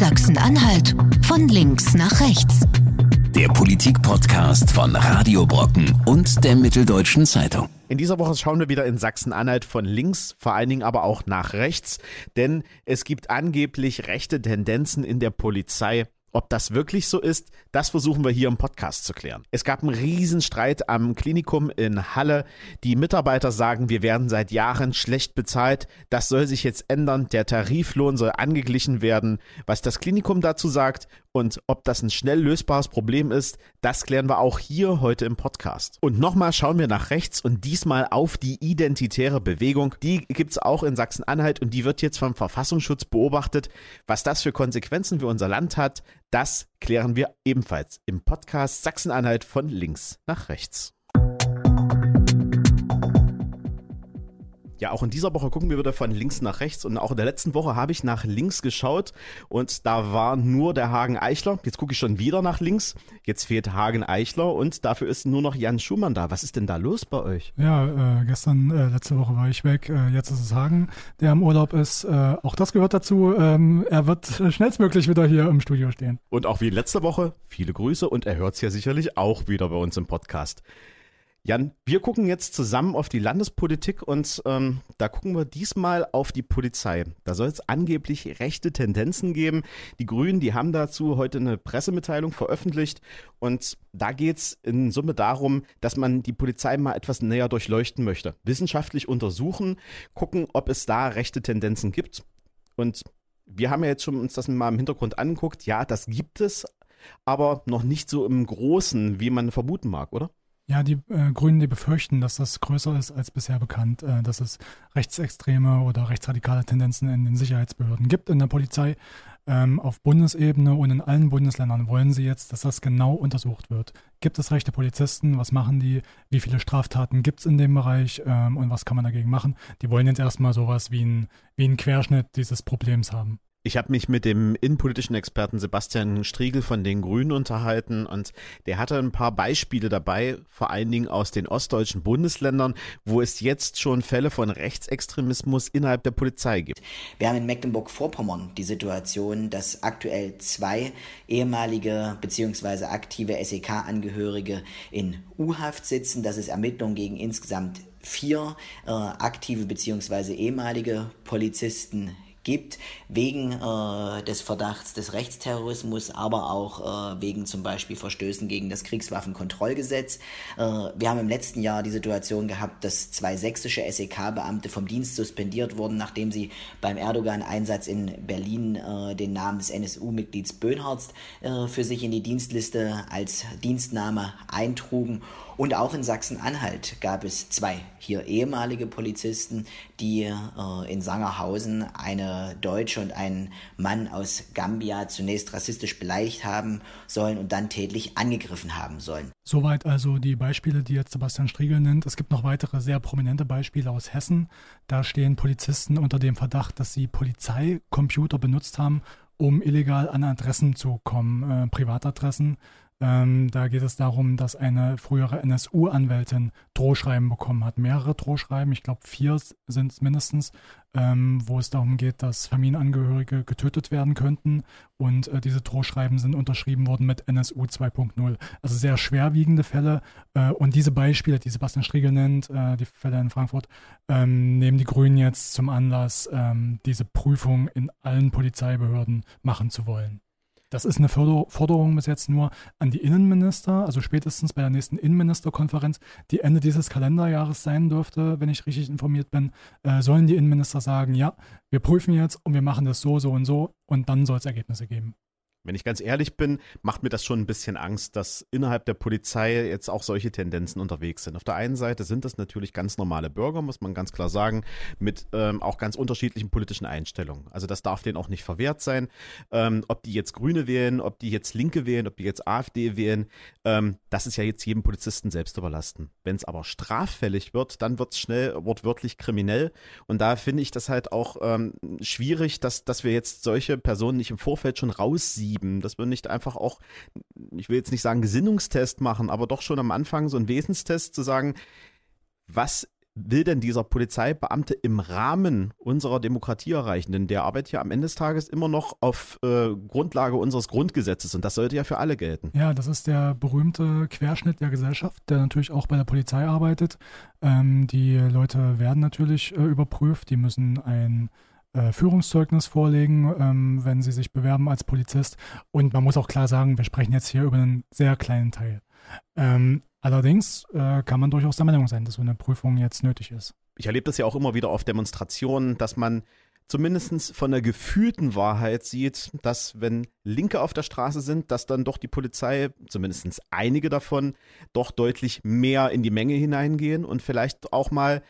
Sachsen-Anhalt von links nach rechts. Der Politik-Podcast von Radio Brocken und der Mitteldeutschen Zeitung. In dieser Woche schauen wir wieder in Sachsen-Anhalt von links, vor allen Dingen aber auch nach rechts, denn es gibt angeblich rechte Tendenzen in der Polizei. Ob das wirklich so ist, das versuchen wir hier im Podcast zu klären. Es gab einen Riesenstreit am Klinikum in Halle. Die Mitarbeiter sagen, wir werden seit Jahren schlecht bezahlt. Das soll sich jetzt ändern. Der Tariflohn soll angeglichen werden. Was das Klinikum dazu sagt und ob das ein schnell lösbares Problem ist, das klären wir auch hier heute im Podcast. Und nochmal schauen wir nach rechts und diesmal auf die identitäre Bewegung. Die gibt es auch in Sachsen-Anhalt und die wird jetzt vom Verfassungsschutz beobachtet. Was das für Konsequenzen für unser Land hat, das klären wir ebenfalls im Podcast Sachsen-Anhalt von links nach rechts. Ja, auch in dieser Woche gucken wir wieder von links nach rechts und auch in der letzten Woche habe ich nach links geschaut und da war nur der Hagen Eichler. Jetzt gucke ich schon wieder nach links. Jetzt fehlt Hagen Eichler und dafür ist nur noch Jan Schumann da. Was ist denn da los bei euch? Ja, äh, gestern, äh, letzte Woche war ich weg. Äh, jetzt ist es Hagen, der im Urlaub ist. Äh, auch das gehört dazu. Ähm, er wird schnellstmöglich wieder hier im Studio stehen. Und auch wie letzte Woche, viele Grüße und er hört es ja sicherlich auch wieder bei uns im Podcast. Jan, wir gucken jetzt zusammen auf die Landespolitik und ähm, da gucken wir diesmal auf die Polizei. Da soll es angeblich rechte Tendenzen geben. Die Grünen, die haben dazu heute eine Pressemitteilung veröffentlicht und da geht es in Summe darum, dass man die Polizei mal etwas näher durchleuchten möchte. Wissenschaftlich untersuchen, gucken, ob es da rechte Tendenzen gibt. Und wir haben ja jetzt schon uns das mal im Hintergrund angeguckt. Ja, das gibt es, aber noch nicht so im Großen, wie man vermuten mag, oder? Ja, die äh, Grünen, die befürchten, dass das größer ist als bisher bekannt, äh, dass es rechtsextreme oder rechtsradikale Tendenzen in den Sicherheitsbehörden gibt in der Polizei. Ähm, auf Bundesebene und in allen Bundesländern wollen sie jetzt, dass das genau untersucht wird. Gibt es rechte Polizisten? Was machen die? Wie viele Straftaten gibt es in dem Bereich? Ähm, und was kann man dagegen machen? Die wollen jetzt erstmal sowas wie ein, wie ein Querschnitt dieses Problems haben. Ich habe mich mit dem innenpolitischen Experten Sebastian Striegel von den Grünen unterhalten und der hatte ein paar Beispiele dabei, vor allen Dingen aus den ostdeutschen Bundesländern, wo es jetzt schon Fälle von Rechtsextremismus innerhalb der Polizei gibt. Wir haben in Mecklenburg-Vorpommern die Situation, dass aktuell zwei ehemalige bzw. aktive SEK-Angehörige in U-Haft sitzen, dass es Ermittlungen gegen insgesamt vier äh, aktive bzw. ehemalige Polizisten gibt, wegen äh, des Verdachts des Rechtsterrorismus, aber auch äh, wegen zum Beispiel Verstößen gegen das Kriegswaffenkontrollgesetz. Äh, wir haben im letzten Jahr die Situation gehabt, dass zwei sächsische SEK-Beamte vom Dienst suspendiert wurden, nachdem sie beim Erdogan-Einsatz in Berlin äh, den Namen des NSU-Mitglieds Böhnhardt äh, für sich in die Dienstliste als Dienstname eintrugen. Und auch in Sachsen-Anhalt gab es zwei hier ehemalige Polizisten, die äh, in Sangerhausen eine Deutsche und einen Mann aus Gambia zunächst rassistisch beleidigt haben sollen und dann tätlich angegriffen haben sollen. Soweit also die Beispiele, die jetzt Sebastian Striegel nennt. Es gibt noch weitere sehr prominente Beispiele aus Hessen. Da stehen Polizisten unter dem Verdacht, dass sie Polizeicomputer benutzt haben, um illegal an Adressen zu kommen, äh, Privatadressen. Ähm, da geht es darum, dass eine frühere NSU-Anwältin Drohschreiben bekommen hat. Mehrere Drohschreiben, ich glaube vier sind es mindestens, ähm, wo es darum geht, dass Familienangehörige getötet werden könnten. Und äh, diese Drohschreiben sind unterschrieben worden mit NSU 2.0. Also sehr schwerwiegende Fälle. Äh, und diese Beispiele, die Sebastian Striegel nennt, äh, die Fälle in Frankfurt, ähm, nehmen die Grünen jetzt zum Anlass, ähm, diese Prüfung in allen Polizeibehörden machen zu wollen. Das ist eine Forderung bis jetzt nur an die Innenminister, also spätestens bei der nächsten Innenministerkonferenz, die Ende dieses Kalenderjahres sein dürfte, wenn ich richtig informiert bin, äh, sollen die Innenminister sagen, ja, wir prüfen jetzt und wir machen das so, so und so und dann soll es Ergebnisse geben. Wenn ich ganz ehrlich bin, macht mir das schon ein bisschen Angst, dass innerhalb der Polizei jetzt auch solche Tendenzen unterwegs sind. Auf der einen Seite sind das natürlich ganz normale Bürger, muss man ganz klar sagen, mit ähm, auch ganz unterschiedlichen politischen Einstellungen. Also das darf denen auch nicht verwehrt sein. Ähm, ob die jetzt Grüne wählen, ob die jetzt Linke wählen, ob die jetzt AfD wählen, ähm, das ist ja jetzt jedem Polizisten selbst überlassen. Wenn es aber straffällig wird, dann wird es schnell wortwörtlich kriminell. Und da finde ich das halt auch ähm, schwierig, dass, dass wir jetzt solche Personen nicht im Vorfeld schon raussiehen schieben, dass wir nicht einfach auch, ich will jetzt nicht sagen Gesinnungstest machen, aber doch schon am Anfang so einen Wesenstest zu sagen, was will denn dieser Polizeibeamte im Rahmen unserer Demokratie erreichen? Denn der arbeitet ja am Ende des Tages immer noch auf äh, Grundlage unseres Grundgesetzes und das sollte ja für alle gelten. Ja, das ist der berühmte Querschnitt der Gesellschaft, der natürlich auch bei der Polizei arbeitet. Ähm, die Leute werden natürlich äh, überprüft, die müssen ein äh, Führungszeugnis vorlegen, ähm, wenn sie sich bewerben als Polizist. Und man muss auch klar sagen, wir sprechen jetzt hier über einen sehr kleinen Teil. Ähm, allerdings äh, kann man durchaus der Meinung sein, dass so eine Prüfung jetzt nötig ist. Ich erlebe das ja auch immer wieder auf Demonstrationen, dass man zumindest von der gefühlten Wahrheit sieht, dass wenn Linke auf der Straße sind, dass dann doch die Polizei, zumindest einige davon, doch deutlich mehr in die Menge hineingehen und vielleicht auch mal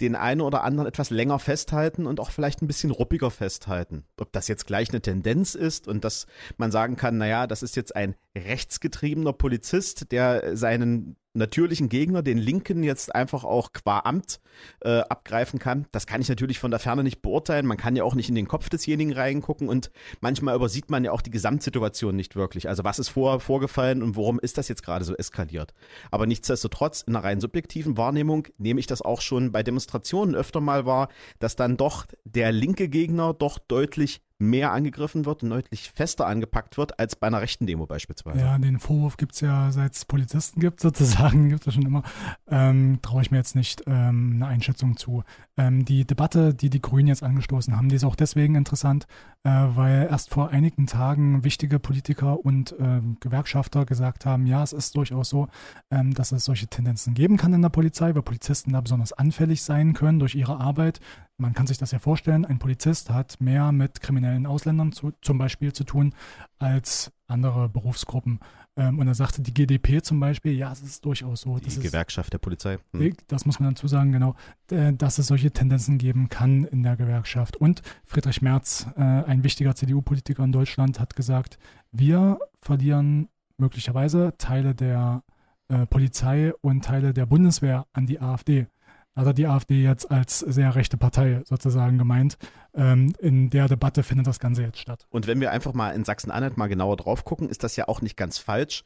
den einen oder anderen etwas länger festhalten und auch vielleicht ein bisschen ruppiger festhalten. Ob das jetzt gleich eine Tendenz ist und dass man sagen kann, naja, das ist jetzt ein rechtsgetriebener Polizist, der seinen natürlichen Gegner, den Linken, jetzt einfach auch qua Amt äh, abgreifen kann. Das kann ich natürlich von der Ferne nicht beurteilen. Man kann ja auch nicht in den Kopf desjenigen reingucken und manchmal übersieht man ja auch die Gesamtsituation nicht wirklich. Also was ist vorher vorgefallen und warum ist das jetzt gerade so eskaliert? Aber nichtsdestotrotz, in einer rein subjektiven Wahrnehmung nehme ich das auch schon bei Demonstrationen öfter mal wahr, dass dann doch der linke Gegner doch deutlich mehr angegriffen wird und deutlich fester angepackt wird als bei einer rechten Demo beispielsweise. Ja, den Vorwurf gibt es ja, seit es Polizisten gibt, sozusagen, gibt es schon immer. Ähm, Traue ich mir jetzt nicht ähm, eine Einschätzung zu. Ähm, die Debatte, die die Grünen jetzt angestoßen haben, die ist auch deswegen interessant, äh, weil erst vor einigen Tagen wichtige Politiker und äh, Gewerkschafter gesagt haben, ja, es ist durchaus so, ähm, dass es solche Tendenzen geben kann in der Polizei, weil Polizisten da besonders anfällig sein können durch ihre Arbeit. Man kann sich das ja vorstellen, ein Polizist hat mehr mit kriminellen Ausländern zu, zum Beispiel zu tun als andere Berufsgruppen. Ähm, und da sagte die GDP zum Beispiel, ja, es ist durchaus so. Die Gewerkschaft der Polizei. Hm. Das muss man dazu sagen, genau, dass es solche Tendenzen geben kann in der Gewerkschaft. Und Friedrich Merz, äh, ein wichtiger CDU-Politiker in Deutschland, hat gesagt, wir verlieren möglicherweise Teile der äh, Polizei und Teile der Bundeswehr an die AfD hat er die AfD jetzt als sehr rechte Partei sozusagen gemeint. Ähm, in der Debatte findet das Ganze jetzt statt. Und wenn wir einfach mal in Sachsen-Anhalt mal genauer drauf gucken, ist das ja auch nicht ganz falsch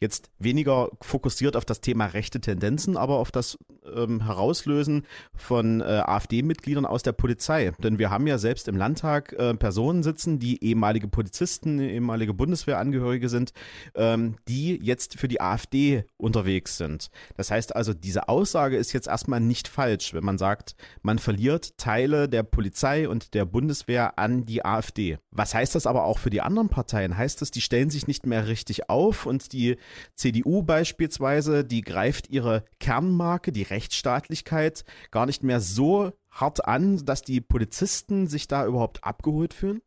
jetzt weniger fokussiert auf das Thema rechte Tendenzen, aber auf das ähm, Herauslösen von äh, AfD-Mitgliedern aus der Polizei. Denn wir haben ja selbst im Landtag äh, Personen sitzen, die ehemalige Polizisten, ehemalige Bundeswehrangehörige sind, ähm, die jetzt für die AfD unterwegs sind. Das heißt also, diese Aussage ist jetzt erstmal nicht falsch, wenn man sagt, man verliert Teile der Polizei und der Bundeswehr an die AfD. Was heißt das aber auch für die anderen Parteien? Heißt das, die stellen sich nicht mehr richtig auf und die CDU beispielsweise, die greift ihre Kernmarke, die Rechtsstaatlichkeit, gar nicht mehr so hart an, dass die Polizisten sich da überhaupt abgeholt fühlen?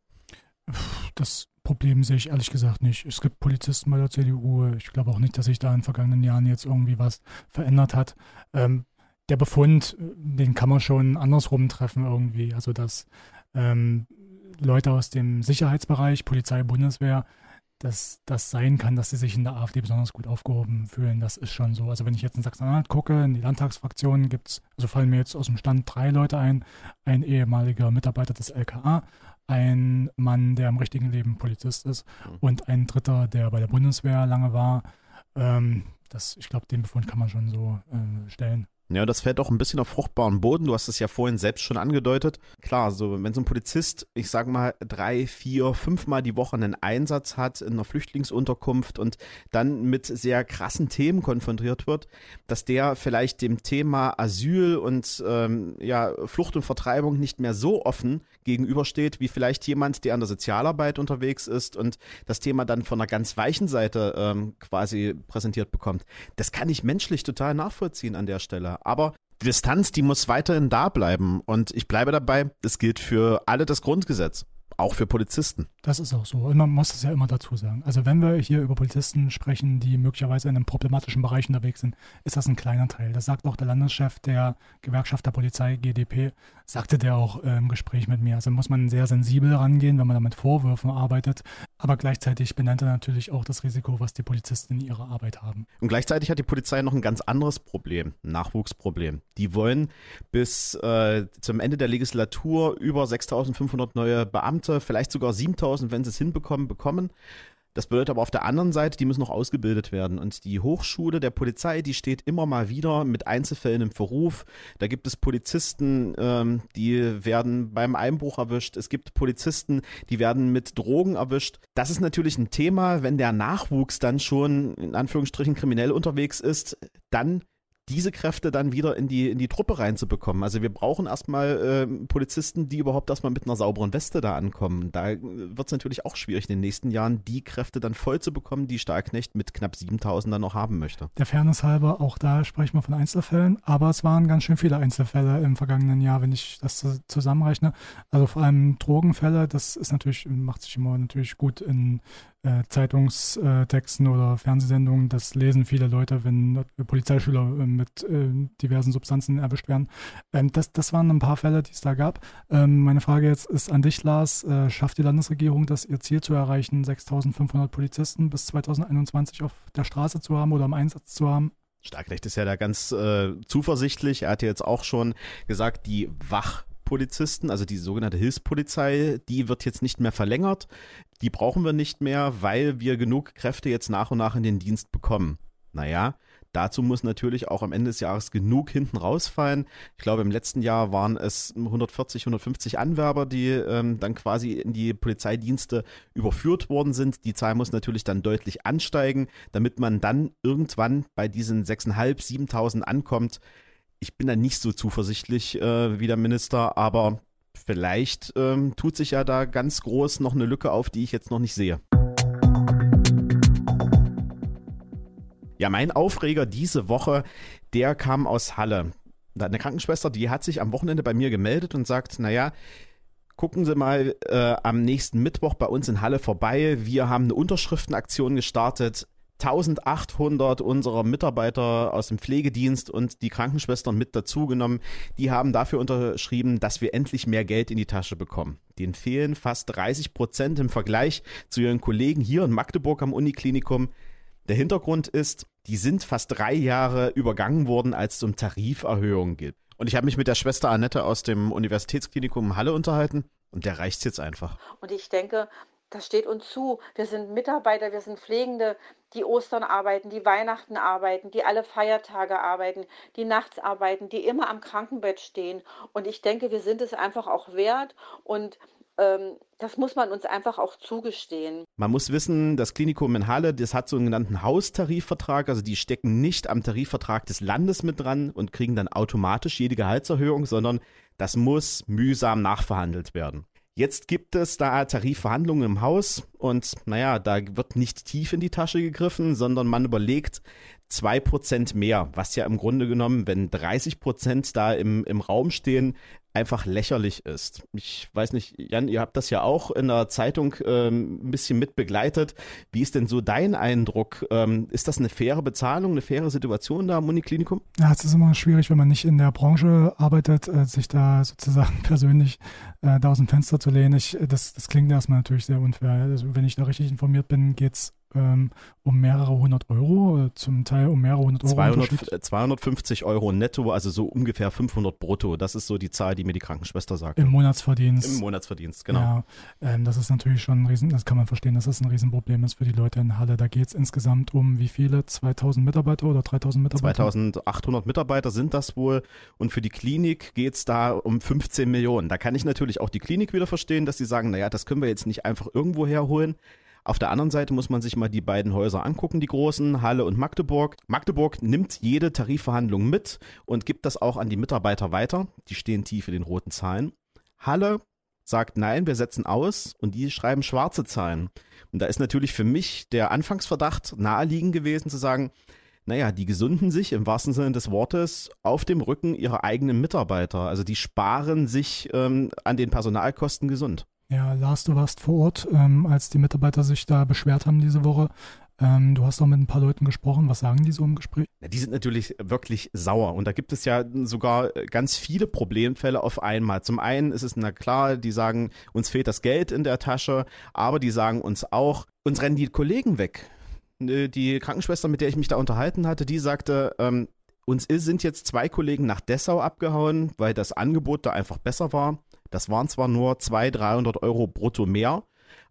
Das Problem sehe ich ehrlich gesagt nicht. Es gibt Polizisten bei der CDU. Ich glaube auch nicht, dass sich da in den vergangenen Jahren jetzt irgendwie was verändert hat. Ähm, der Befund, den kann man schon andersrum treffen irgendwie. Also dass ähm, Leute aus dem Sicherheitsbereich, Polizei, Bundeswehr, dass das sein kann, dass sie sich in der AfD besonders gut aufgehoben fühlen. Das ist schon so. Also wenn ich jetzt in Sachsen-Anhalt gucke, in die Landtagsfraktionen gibt es, also fallen mir jetzt aus dem Stand drei Leute ein. Ein ehemaliger Mitarbeiter des LKA, ein Mann, der im richtigen Leben Polizist ist mhm. und ein dritter, der bei der Bundeswehr lange war. Ähm, das, ich glaube, den Befund kann man schon so äh, stellen. Ja, das fällt auch ein bisschen auf fruchtbaren Boden. Du hast es ja vorhin selbst schon angedeutet. Klar, so wenn so ein Polizist, ich sag mal, drei, vier, fünfmal die Woche einen Einsatz hat in einer Flüchtlingsunterkunft und dann mit sehr krassen Themen konfrontiert wird, dass der vielleicht dem Thema Asyl und ähm, ja, Flucht und Vertreibung nicht mehr so offen gegenübersteht, wie vielleicht jemand, der an der Sozialarbeit unterwegs ist und das Thema dann von einer ganz weichen Seite ähm, quasi präsentiert bekommt. Das kann ich menschlich total nachvollziehen an der Stelle. Aber die Distanz, die muss weiterhin da bleiben. Und ich bleibe dabei, das gilt für alle das Grundgesetz auch für Polizisten. Das ist auch so. Und man muss es ja immer dazu sagen. Also wenn wir hier über Polizisten sprechen, die möglicherweise in einem problematischen Bereich unterwegs sind, ist das ein kleiner Teil. Das sagt auch der Landeschef der Gewerkschaft der Polizei, GDP, sagte der auch äh, im Gespräch mit mir. Also muss man sehr sensibel rangehen, wenn man da mit Vorwürfen arbeitet. Aber gleichzeitig benennt er natürlich auch das Risiko, was die Polizisten in ihrer Arbeit haben. Und gleichzeitig hat die Polizei noch ein ganz anderes Problem, ein Nachwuchsproblem. Die wollen bis äh, zum Ende der Legislatur über 6500 neue Beamte Beamte, vielleicht sogar 7000, wenn sie es hinbekommen, bekommen. Das bedeutet aber auf der anderen Seite, die müssen noch ausgebildet werden. Und die Hochschule der Polizei, die steht immer mal wieder mit Einzelfällen im Verruf. Da gibt es Polizisten, ähm, die werden beim Einbruch erwischt. Es gibt Polizisten, die werden mit Drogen erwischt. Das ist natürlich ein Thema, wenn der Nachwuchs dann schon in Anführungsstrichen kriminell unterwegs ist, dann diese Kräfte dann wieder in die, in die Truppe reinzubekommen. Also wir brauchen erstmal äh, Polizisten, die überhaupt erstmal mit einer sauberen Weste da ankommen. Da wird es natürlich auch schwierig, in den nächsten Jahren die Kräfte dann voll zu bekommen, die Stahlknecht mit knapp 7000 dann noch haben möchte. Der Fairness halber, auch da sprechen wir von Einzelfällen, aber es waren ganz schön viele Einzelfälle im vergangenen Jahr, wenn ich das zusammenrechne. Also vor allem Drogenfälle, das ist natürlich, macht sich immer natürlich gut in äh, Zeitungstexten oder Fernsehsendungen, das lesen viele Leute, wenn Polizeischüler äh, mit äh, diversen Substanzen erwischt werden. Ähm, das, das waren ein paar Fälle, die es da gab. Ähm, meine Frage jetzt ist an dich, Lars. Äh, schafft die Landesregierung das, ihr Ziel zu erreichen, 6500 Polizisten bis 2021 auf der Straße zu haben oder im Einsatz zu haben? Starkrecht ist ja da ganz äh, zuversichtlich. Er hat ja jetzt auch schon gesagt, die Wach Polizisten, also die sogenannte Hilfspolizei, die wird jetzt nicht mehr verlängert. Die brauchen wir nicht mehr, weil wir genug Kräfte jetzt nach und nach in den Dienst bekommen. Naja, dazu muss natürlich auch am Ende des Jahres genug hinten rausfallen. Ich glaube, im letzten Jahr waren es 140, 150 Anwerber, die ähm, dann quasi in die Polizeidienste überführt worden sind. Die Zahl muss natürlich dann deutlich ansteigen, damit man dann irgendwann bei diesen 6.500, 7.000 ankommt, ich bin da nicht so zuversichtlich äh, wie der Minister, aber vielleicht ähm, tut sich ja da ganz groß noch eine Lücke auf, die ich jetzt noch nicht sehe. Ja, mein Aufreger diese Woche, der kam aus Halle. Eine Krankenschwester, die hat sich am Wochenende bei mir gemeldet und sagt, naja, gucken Sie mal äh, am nächsten Mittwoch bei uns in Halle vorbei. Wir haben eine Unterschriftenaktion gestartet. 1800 unserer Mitarbeiter aus dem Pflegedienst und die Krankenschwestern mit dazugenommen. Die haben dafür unterschrieben, dass wir endlich mehr Geld in die Tasche bekommen. Denen fehlen fast 30 Prozent im Vergleich zu ihren Kollegen hier in Magdeburg am Uniklinikum. Der Hintergrund ist, die sind fast drei Jahre übergangen worden, als es um Tariferhöhungen geht. Und ich habe mich mit der Schwester Annette aus dem Universitätsklinikum Halle unterhalten und der reicht jetzt einfach. Und ich denke, das steht uns zu. Wir sind Mitarbeiter, wir sind Pflegende, die Ostern arbeiten, die Weihnachten arbeiten, die alle Feiertage arbeiten, die nachts arbeiten, die immer am Krankenbett stehen. Und ich denke, wir sind es einfach auch wert und ähm, das muss man uns einfach auch zugestehen. Man muss wissen, das Klinikum in Halle, das hat so einen genannten Haustarifvertrag, also die stecken nicht am Tarifvertrag des Landes mit dran und kriegen dann automatisch jede Gehaltserhöhung, sondern das muss mühsam nachverhandelt werden. Jetzt gibt es da Tarifverhandlungen im Haus und naja, da wird nicht tief in die Tasche gegriffen, sondern man überlegt, 2% mehr, was ja im Grunde genommen, wenn 30% da im, im Raum stehen, einfach lächerlich ist. Ich weiß nicht, Jan, ihr habt das ja auch in der Zeitung ähm, ein bisschen mit begleitet. Wie ist denn so dein Eindruck? Ähm, ist das eine faire Bezahlung, eine faire Situation da am Uniklinikum? Ja, es ist immer schwierig, wenn man nicht in der Branche arbeitet, äh, sich da sozusagen persönlich äh, da aus dem Fenster zu lehnen. Ich, das, das klingt erstmal natürlich sehr unfair. Also, wenn ich da richtig informiert bin, geht es ähm, um mehrere hundert Euro, zum Teil um mehrere hundert Euro. 200, 250 Euro netto, also so ungefähr 500 brutto. Das ist so die Zahl, die mir die Krankenschwester sagt. Im Monatsverdienst. Im Monatsverdienst, genau. Ja, ähm, das ist natürlich schon ein Riesen, das kann man verstehen, dass das ein Riesenproblem ist für die Leute in Halle. Da geht es insgesamt um wie viele? 2000 Mitarbeiter oder 3000 Mitarbeiter? 2800 Mitarbeiter sind das wohl. Und für die Klinik geht es da um 15 Millionen. Da kann ich natürlich auch die Klinik wieder verstehen, dass sie sagen, naja, das können wir jetzt nicht einfach irgendwo herholen. Auf der anderen Seite muss man sich mal die beiden Häuser angucken, die großen, Halle und Magdeburg. Magdeburg nimmt jede Tarifverhandlung mit und gibt das auch an die Mitarbeiter weiter. Die stehen tief in den roten Zahlen. Halle sagt nein, wir setzen aus und die schreiben schwarze Zahlen. Und da ist natürlich für mich der Anfangsverdacht naheliegend gewesen zu sagen, naja, die gesunden sich im wahrsten Sinne des Wortes auf dem Rücken ihrer eigenen Mitarbeiter. Also die sparen sich ähm, an den Personalkosten gesund. Ja, Lars, du warst vor Ort, ähm, als die Mitarbeiter sich da beschwert haben diese Woche. Ähm, du hast auch mit ein paar Leuten gesprochen. Was sagen die so im Gespräch? Ja, die sind natürlich wirklich sauer. Und da gibt es ja sogar ganz viele Problemfälle auf einmal. Zum einen ist es, na klar, die sagen, uns fehlt das Geld in der Tasche, aber die sagen uns auch, uns rennen die Kollegen weg. Die Krankenschwester, mit der ich mich da unterhalten hatte, die sagte, ähm, uns sind jetzt zwei Kollegen nach Dessau abgehauen, weil das Angebot da einfach besser war. Das waren zwar nur 200, 300 Euro brutto mehr,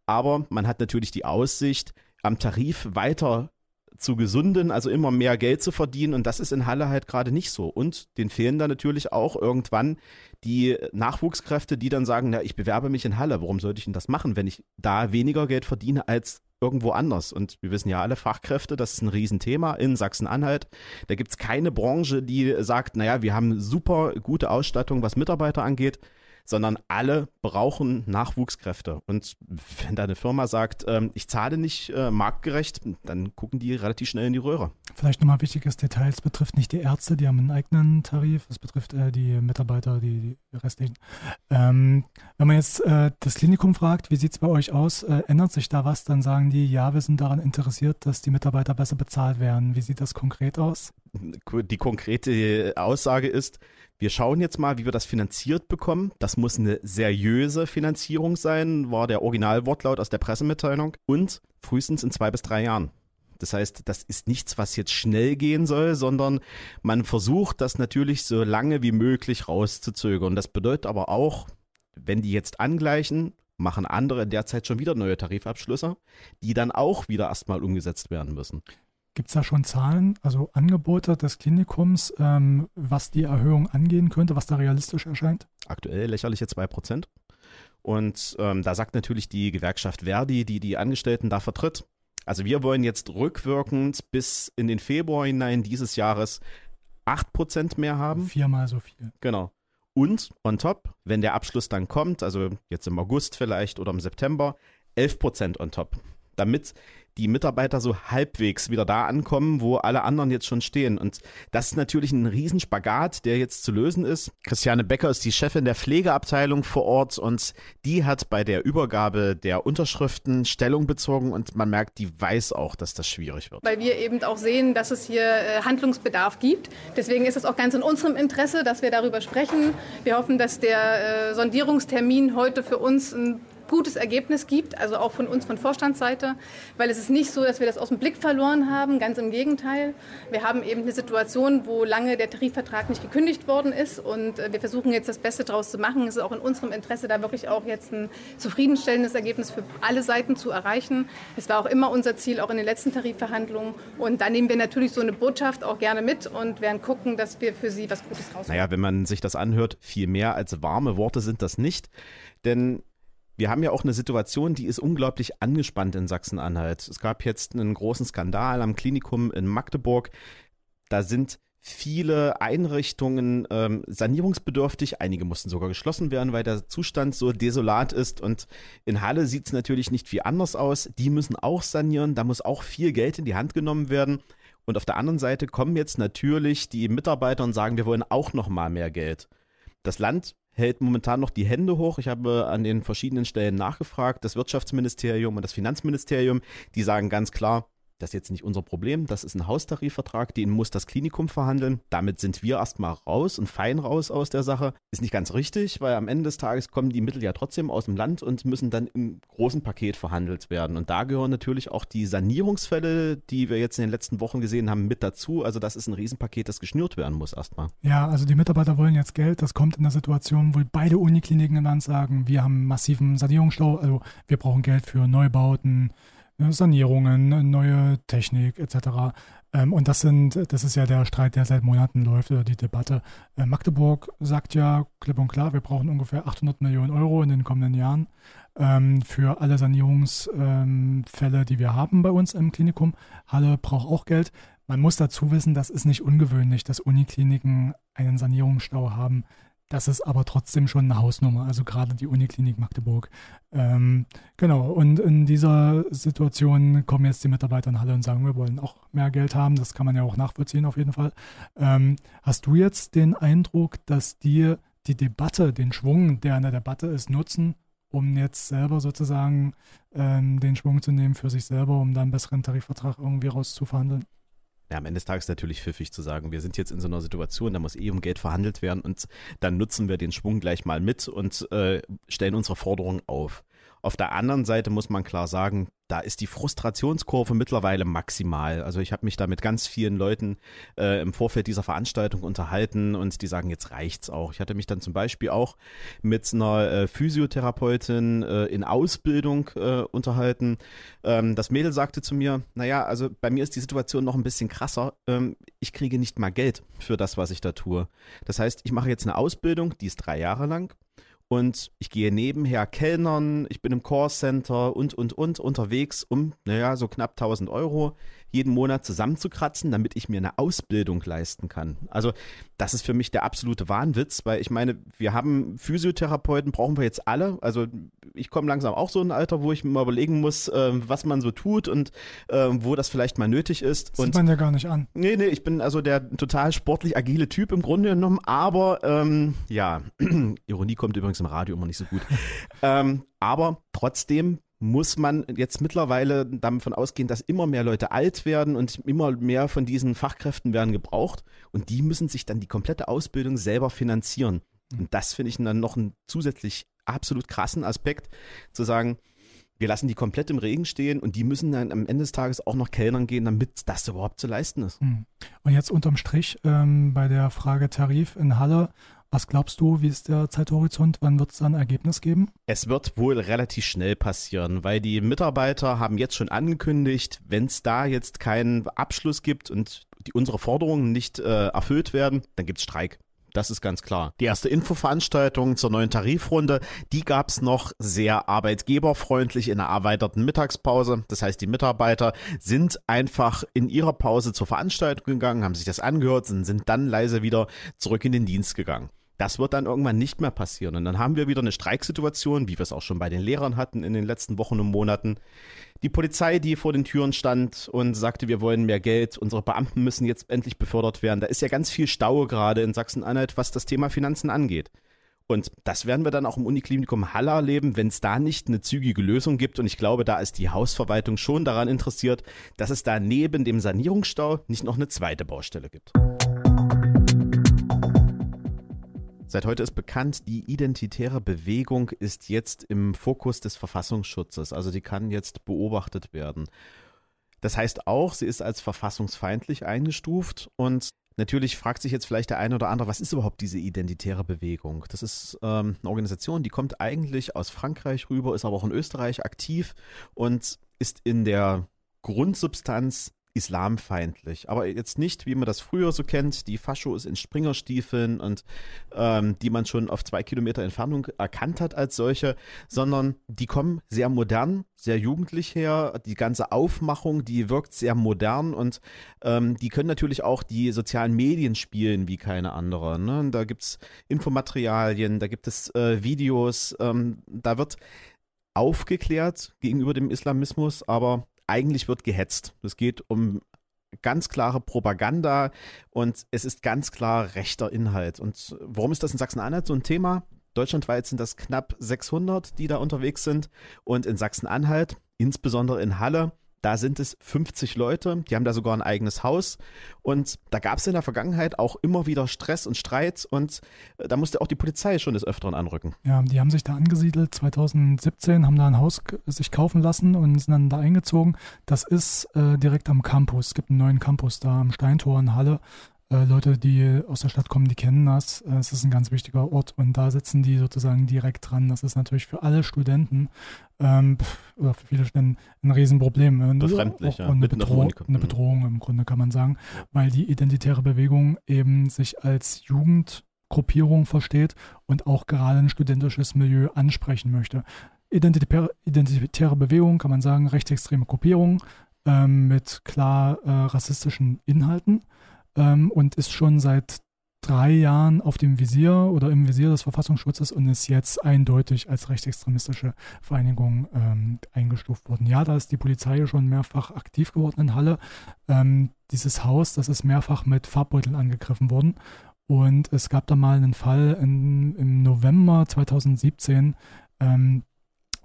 aber man hat natürlich die Aussicht, am Tarif weiter zu gesunden, also immer mehr Geld zu verdienen. Und das ist in Halle halt gerade nicht so. Und den fehlen dann natürlich auch irgendwann die Nachwuchskräfte, die dann sagen, na, ich bewerbe mich in Halle. Warum sollte ich denn das machen, wenn ich da weniger Geld verdiene als irgendwo anders. Und wir wissen ja alle, Fachkräfte, das ist ein Riesenthema in Sachsen-Anhalt. Da gibt es keine Branche, die sagt, naja, wir haben super gute Ausstattung, was Mitarbeiter angeht sondern alle brauchen Nachwuchskräfte. Und wenn da eine Firma sagt, ähm, ich zahle nicht äh, marktgerecht, dann gucken die relativ schnell in die Röhre. Vielleicht nochmal wichtiges Detail, es betrifft nicht die Ärzte, die haben einen eigenen Tarif, es betrifft äh, die Mitarbeiter, die, die restlichen. Ähm, wenn man jetzt äh, das Klinikum fragt, wie sieht es bei euch aus, äh, ändert sich da was, dann sagen die, ja, wir sind daran interessiert, dass die Mitarbeiter besser bezahlt werden. Wie sieht das konkret aus? Die konkrete Aussage ist, wir schauen jetzt mal, wie wir das finanziert bekommen. Das muss eine seriöse Finanzierung sein, war der Originalwortlaut aus der Pressemitteilung. Und frühestens in zwei bis drei Jahren. Das heißt, das ist nichts, was jetzt schnell gehen soll, sondern man versucht, das natürlich so lange wie möglich rauszuzögern. Das bedeutet aber auch, wenn die jetzt angleichen, machen andere in der Zeit schon wieder neue Tarifabschlüsse, die dann auch wieder erstmal umgesetzt werden müssen. Gibt es da schon Zahlen, also Angebote des Klinikums, ähm, was die Erhöhung angehen könnte, was da realistisch erscheint? Aktuell lächerliche 2%. Und ähm, da sagt natürlich die Gewerkschaft Verdi, die die Angestellten da vertritt, also wir wollen jetzt rückwirkend bis in den Februar hinein dieses Jahres 8% mehr haben. Viermal so viel. Genau. Und on top, wenn der Abschluss dann kommt, also jetzt im August vielleicht oder im September, 11% on top. Damit die Mitarbeiter so halbwegs wieder da ankommen, wo alle anderen jetzt schon stehen. Und das ist natürlich ein Riesenspagat, der jetzt zu lösen ist. Christiane Becker ist die Chefin der Pflegeabteilung vor Ort und die hat bei der Übergabe der Unterschriften Stellung bezogen und man merkt, die weiß auch, dass das schwierig wird. Weil wir eben auch sehen, dass es hier äh, Handlungsbedarf gibt. Deswegen ist es auch ganz in unserem Interesse, dass wir darüber sprechen. Wir hoffen, dass der äh, Sondierungstermin heute für uns ein gutes Ergebnis gibt, also auch von uns von Vorstandsseite, weil es ist nicht so, dass wir das aus dem Blick verloren haben, ganz im Gegenteil. Wir haben eben eine Situation, wo lange der Tarifvertrag nicht gekündigt worden ist und äh, wir versuchen jetzt das Beste daraus zu machen. Es ist auch in unserem Interesse, da wirklich auch jetzt ein zufriedenstellendes Ergebnis für alle Seiten zu erreichen. Es war auch immer unser Ziel, auch in den letzten Tarifverhandlungen und da nehmen wir natürlich so eine Botschaft auch gerne mit und werden gucken, dass wir für Sie was Gutes rausholen. Naja, wenn man sich das anhört, viel mehr als warme Worte sind das nicht, denn wir haben ja auch eine Situation, die ist unglaublich angespannt in Sachsen-Anhalt. Es gab jetzt einen großen Skandal am Klinikum in Magdeburg. Da sind viele Einrichtungen ähm, sanierungsbedürftig. Einige mussten sogar geschlossen werden, weil der Zustand so desolat ist. Und in Halle sieht es natürlich nicht viel anders aus. Die müssen auch sanieren. Da muss auch viel Geld in die Hand genommen werden. Und auf der anderen Seite kommen jetzt natürlich die Mitarbeiter und sagen, wir wollen auch noch mal mehr Geld. Das Land hält momentan noch die Hände hoch. Ich habe an den verschiedenen Stellen nachgefragt. Das Wirtschaftsministerium und das Finanzministerium, die sagen ganz klar, das ist jetzt nicht unser Problem, das ist ein Haustarifvertrag, den muss das Klinikum verhandeln. Damit sind wir erstmal raus und fein raus aus der Sache. Ist nicht ganz richtig, weil am Ende des Tages kommen die Mittel ja trotzdem aus dem Land und müssen dann im großen Paket verhandelt werden. Und da gehören natürlich auch die Sanierungsfälle, die wir jetzt in den letzten Wochen gesehen haben, mit dazu. Also das ist ein Riesenpaket, das geschnürt werden muss erstmal. Ja, also die Mitarbeiter wollen jetzt Geld. Das kommt in der Situation, wo beide Unikliniken im Land sagen, wir haben massiven Sanierungsstau, also wir brauchen Geld für Neubauten, Sanierungen, neue Technik etc. Ähm, und das sind, das ist ja der Streit, der seit Monaten läuft oder die Debatte. Äh, Magdeburg sagt ja klipp und klar, wir brauchen ungefähr 800 Millionen Euro in den kommenden Jahren ähm, für alle Sanierungsfälle, die wir haben bei uns im Klinikum. Halle braucht auch Geld. Man muss dazu wissen, das ist nicht ungewöhnlich, dass Unikliniken einen Sanierungsstau haben. Das ist aber trotzdem schon eine Hausnummer, also gerade die Uniklinik Magdeburg. Ähm, genau, und in dieser Situation kommen jetzt die Mitarbeiter in Halle und sagen, wir wollen auch mehr Geld haben. Das kann man ja auch nachvollziehen auf jeden Fall. Ähm, hast du jetzt den Eindruck, dass die die Debatte, den Schwung, der in der Debatte ist, nutzen, um jetzt selber sozusagen ähm, den Schwung zu nehmen für sich selber, um da einen besseren Tarifvertrag irgendwie rauszuverhandeln? Ja, am Ende des Tages natürlich pfiffig zu sagen, wir sind jetzt in so einer Situation, da muss eh um Geld verhandelt werden und dann nutzen wir den Schwung gleich mal mit und äh, stellen unsere Forderungen auf. Auf der anderen Seite muss man klar sagen, da ist die Frustrationskurve mittlerweile maximal. Also ich habe mich da mit ganz vielen Leuten äh, im Vorfeld dieser Veranstaltung unterhalten und die sagen, jetzt reicht's auch. Ich hatte mich dann zum Beispiel auch mit einer äh, Physiotherapeutin äh, in Ausbildung äh, unterhalten. Ähm, das Mädel sagte zu mir, naja, also bei mir ist die Situation noch ein bisschen krasser. Ähm, ich kriege nicht mal Geld für das, was ich da tue. Das heißt, ich mache jetzt eine Ausbildung, die ist drei Jahre lang und ich gehe nebenher Kellnern, ich bin im Callcenter und, und, und unterwegs, um, naja, so knapp 1000 Euro jeden Monat zusammenzukratzen, damit ich mir eine Ausbildung leisten kann. Also das ist für mich der absolute Wahnwitz, weil ich meine, wir haben Physiotherapeuten, brauchen wir jetzt alle. Also ich komme langsam auch so in ein Alter, wo ich mir mal überlegen muss, äh, was man so tut und äh, wo das vielleicht mal nötig ist. Das sieht man ja gar nicht an. Nee, nee, ich bin also der total sportlich agile Typ im Grunde genommen, aber ähm, ja, Ironie kommt übrigens im Radio immer nicht so gut. ähm, aber trotzdem muss man jetzt mittlerweile davon ausgehen, dass immer mehr Leute alt werden und immer mehr von diesen Fachkräften werden gebraucht und die müssen sich dann die komplette Ausbildung selber finanzieren. Und das finde ich dann noch einen zusätzlich absolut krassen Aspekt, zu sagen, wir lassen die komplett im Regen stehen und die müssen dann am Ende des Tages auch noch Kellnern gehen, damit das überhaupt zu leisten ist. Hm. Und jetzt unterm Strich ähm, bei der Frage Tarif in Halle was glaubst du, wie ist der Zeithorizont? Wann wird es dann ein Ergebnis geben? Es wird wohl relativ schnell passieren, weil die Mitarbeiter haben jetzt schon angekündigt, wenn es da jetzt keinen Abschluss gibt und die, unsere Forderungen nicht äh, erfüllt werden, dann gibt es Streik. Das ist ganz klar. Die erste Infoveranstaltung zur neuen Tarifrunde, die gab es noch sehr arbeitgeberfreundlich in der erweiterten Mittagspause. Das heißt, die Mitarbeiter sind einfach in ihrer Pause zur Veranstaltung gegangen, haben sich das angehört und sind dann leise wieder zurück in den Dienst gegangen. Das wird dann irgendwann nicht mehr passieren. Und dann haben wir wieder eine Streiksituation, wie wir es auch schon bei den Lehrern hatten in den letzten Wochen und Monaten. Die Polizei, die vor den Türen stand und sagte, wir wollen mehr Geld, unsere Beamten müssen jetzt endlich befördert werden. Da ist ja ganz viel Stau gerade in Sachsen-Anhalt, was das Thema Finanzen angeht. Und das werden wir dann auch im Uniklinikum Halle erleben, wenn es da nicht eine zügige Lösung gibt. Und ich glaube, da ist die Hausverwaltung schon daran interessiert, dass es da neben dem Sanierungsstau nicht noch eine zweite Baustelle gibt. Seit heute ist bekannt, die identitäre Bewegung ist jetzt im Fokus des Verfassungsschutzes. Also die kann jetzt beobachtet werden. Das heißt auch, sie ist als verfassungsfeindlich eingestuft und Natürlich fragt sich jetzt vielleicht der eine oder andere, was ist überhaupt diese identitäre Bewegung? Das ist ähm, eine Organisation, die kommt eigentlich aus Frankreich rüber, ist aber auch in Österreich aktiv und ist in der Grundsubstanz islamfeindlich. Aber jetzt nicht, wie man das früher so kennt, die Faschos in Springerstiefeln und ähm, die man schon auf zwei Kilometer Entfernung erkannt hat als solche, sondern die kommen sehr modern, sehr jugendlich her. Die ganze Aufmachung, die wirkt sehr modern und ähm, die können natürlich auch die sozialen Medien spielen wie keine andere. Ne? Da gibt es Infomaterialien, da gibt es äh, Videos, ähm, da wird aufgeklärt gegenüber dem Islamismus, aber eigentlich wird gehetzt. Es geht um ganz klare Propaganda und es ist ganz klar rechter Inhalt. Und warum ist das in Sachsen-Anhalt so ein Thema? Deutschlandweit sind das knapp 600, die da unterwegs sind. Und in Sachsen-Anhalt, insbesondere in Halle, da sind es 50 Leute, die haben da sogar ein eigenes Haus. Und da gab es in der Vergangenheit auch immer wieder Stress und Streit. Und äh, da musste auch die Polizei schon des Öfteren anrücken. Ja, die haben sich da angesiedelt 2017, haben da ein Haus sich kaufen lassen und sind dann da eingezogen. Das ist äh, direkt am Campus. Es gibt einen neuen Campus da am Steintor in Halle. Äh, Leute, die aus der Stadt kommen, die kennen das. Äh, es ist ein ganz wichtiger Ort und da sitzen die sozusagen direkt dran. Das ist natürlich für alle Studenten ähm, oder für viele Studenten ein Riesenproblem. Äh, Befremdlich, ja. Eine, Bedroh eine Bedrohung im Grunde kann man sagen, weil die identitäre Bewegung eben sich als Jugendgruppierung versteht und auch gerade ein studentisches Milieu ansprechen möchte. Identitäre, identitäre Bewegung kann man sagen, rechtsextreme Gruppierung ähm, mit klar äh, rassistischen Inhalten ähm, und ist schon seit drei Jahren auf dem Visier oder im Visier des Verfassungsschutzes und ist jetzt eindeutig als rechtsextremistische Vereinigung ähm, eingestuft worden. Ja, da ist die Polizei schon mehrfach aktiv geworden in Halle. Ähm, dieses Haus, das ist mehrfach mit Farbbeuteln angegriffen worden. Und es gab da mal einen Fall in, im November 2017, ähm,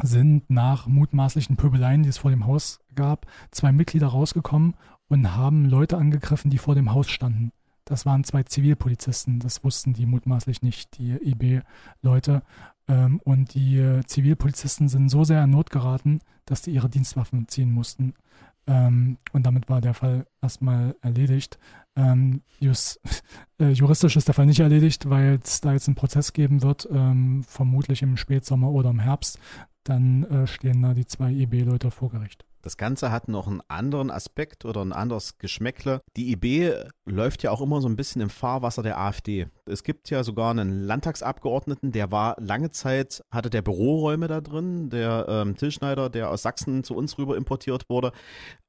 sind nach mutmaßlichen Pöbeleien, die es vor dem Haus gab, zwei Mitglieder rausgekommen und haben Leute angegriffen, die vor dem Haus standen. Das waren zwei Zivilpolizisten, das wussten die mutmaßlich nicht, die IB-Leute. Ähm, und die Zivilpolizisten sind so sehr in Not geraten, dass die ihre Dienstwaffen ziehen mussten. Ähm, und damit war der Fall erstmal erledigt. Ähm, äh, juristisch ist der Fall nicht erledigt, weil es da jetzt einen Prozess geben wird, vermutlich im Spätsommer oder im Herbst. Dann äh, stehen da die zwei IB-Leute vor Gericht. Das Ganze hat noch einen anderen Aspekt oder ein anderes Geschmäckle. Die IB läuft ja auch immer so ein bisschen im Fahrwasser der AfD. Es gibt ja sogar einen Landtagsabgeordneten, der war lange Zeit, hatte der Büroräume da drin, der ähm, Till der aus Sachsen zu uns rüber importiert wurde,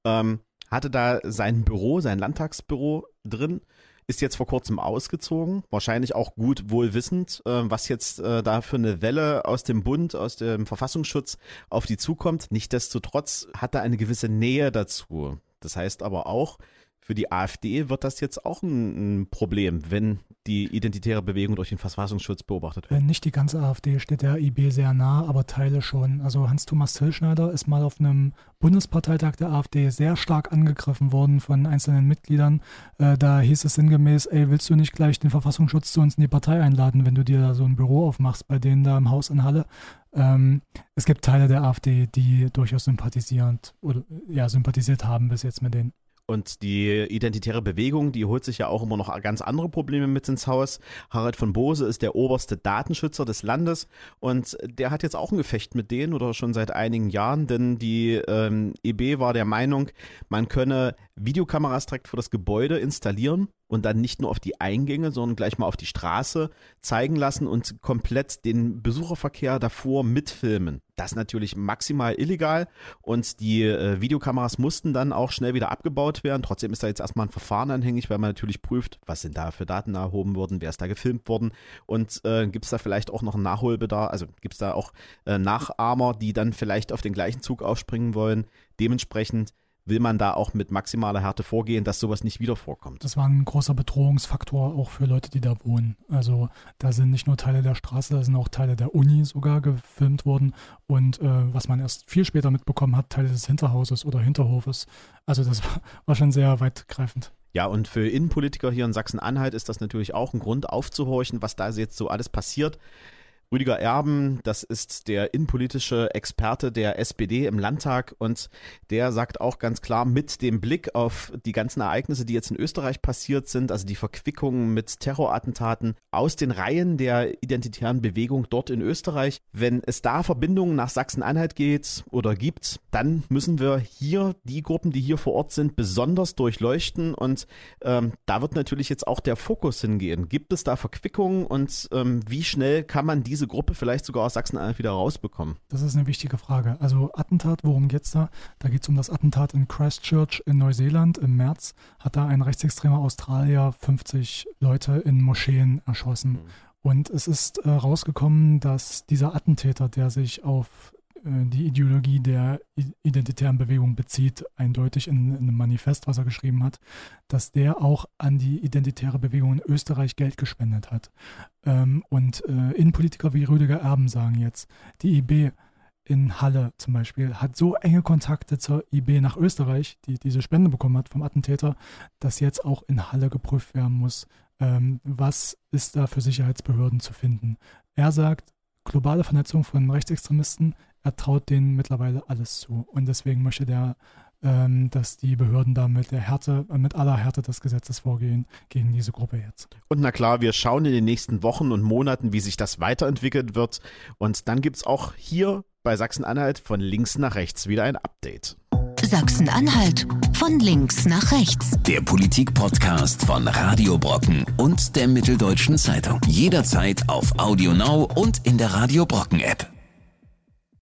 ähm, hatte da sein Büro, sein Landtagsbüro drin ist jetzt vor kurzem ausgezogen, wahrscheinlich auch gut wohlwissend, äh, was jetzt äh, da für eine Welle aus dem Bund, aus dem Verfassungsschutz auf die zukommt. Nichtsdestotrotz hat er eine gewisse Nähe dazu. Das heißt aber auch, für die AfD wird das jetzt auch ein, ein, Problem, wenn die identitäre Bewegung durch den Verfassungsschutz beobachtet wird. Nicht die ganze AfD steht der IB sehr nah, aber Teile schon. Also Hans-Thomas Tillschneider ist mal auf einem Bundesparteitag der AfD sehr stark angegriffen worden von einzelnen Mitgliedern. Äh, da hieß es sinngemäß, ey, willst du nicht gleich den Verfassungsschutz zu uns in die Partei einladen, wenn du dir da so ein Büro aufmachst bei denen da im Haus in Halle? Ähm, es gibt Teile der AfD, die durchaus sympathisierend oder ja, sympathisiert haben bis jetzt mit denen. Und die identitäre Bewegung, die holt sich ja auch immer noch ganz andere Probleme mit ins Haus. Harald von Bose ist der oberste Datenschützer des Landes und der hat jetzt auch ein Gefecht mit denen oder schon seit einigen Jahren, denn die ähm, EB war der Meinung, man könne Videokameras direkt vor das Gebäude installieren und dann nicht nur auf die Eingänge, sondern gleich mal auf die Straße zeigen lassen und komplett den Besucherverkehr davor mitfilmen. Das ist natürlich maximal illegal und die äh, Videokameras mussten dann auch schnell wieder abgebaut werden. Trotzdem ist da jetzt erstmal ein Verfahren anhängig, weil man natürlich prüft, was sind da für Daten erhoben worden, wer ist da gefilmt worden und äh, gibt es da vielleicht auch noch einen Nachholbedarf, also gibt es da auch äh, Nachahmer, die dann vielleicht auf den gleichen Zug aufspringen wollen. Dementsprechend will man da auch mit maximaler Härte vorgehen, dass sowas nicht wieder vorkommt. Das war ein großer Bedrohungsfaktor auch für Leute, die da wohnen. Also da sind nicht nur Teile der Straße, da sind auch Teile der Uni sogar gefilmt worden und äh, was man erst viel später mitbekommen hat, Teile des Hinterhauses oder Hinterhofes. Also das war, war schon sehr weitgreifend. Ja, und für Innenpolitiker hier in Sachsen-Anhalt ist das natürlich auch ein Grund aufzuhorchen, was da jetzt so alles passiert. Rüdiger Erben, das ist der innenpolitische Experte der SPD im Landtag und der sagt auch ganz klar mit dem Blick auf die ganzen Ereignisse, die jetzt in Österreich passiert sind, also die Verquickungen mit Terrorattentaten aus den Reihen der identitären Bewegung dort in Österreich, wenn es da Verbindungen nach Sachsen-Anhalt geht oder gibt, dann müssen wir hier die Gruppen, die hier vor Ort sind, besonders durchleuchten und ähm, da wird natürlich jetzt auch der Fokus hingehen. Gibt es da Verquickungen und ähm, wie schnell kann man diese diese Gruppe vielleicht sogar aus Sachsen-Anhalt wieder rausbekommen? Das ist eine wichtige Frage. Also Attentat, worum geht es da? Da geht es um das Attentat in Christchurch in Neuseeland im März. Hat da ein rechtsextremer Australier 50 Leute in Moscheen erschossen. Mhm. Und es ist äh, rausgekommen, dass dieser Attentäter, der sich auf die Ideologie der identitären Bewegung bezieht, eindeutig in, in, einem Manifest, was er geschrieben hat, dass der auch an die identitäre Bewegung in Österreich Geld gespendet hat. Ähm, und äh, Innenpolitiker wie Rüdiger Erben sagen jetzt, die IB in Halle zum Beispiel hat so enge Kontakte zur IB nach Österreich, die diese Spende bekommen hat vom Attentäter, dass jetzt auch in Halle geprüft werden muss, ähm, was ist da für Sicherheitsbehörden zu finden. Er sagt, globale Vernetzung von Rechtsextremisten er traut denen mittlerweile alles zu. Und deswegen möchte der, ähm, dass die Behörden da mit der Härte, mit aller Härte des Gesetzes vorgehen gegen diese Gruppe jetzt. Und na klar, wir schauen in den nächsten Wochen und Monaten, wie sich das weiterentwickelt wird. Und dann gibt es auch hier bei Sachsen-Anhalt von links nach rechts wieder ein Update. Sachsen-Anhalt von links nach rechts. Der Politik-Podcast von Radio Brocken und der Mitteldeutschen Zeitung. Jederzeit auf Audio Now und in der Radio Brocken App.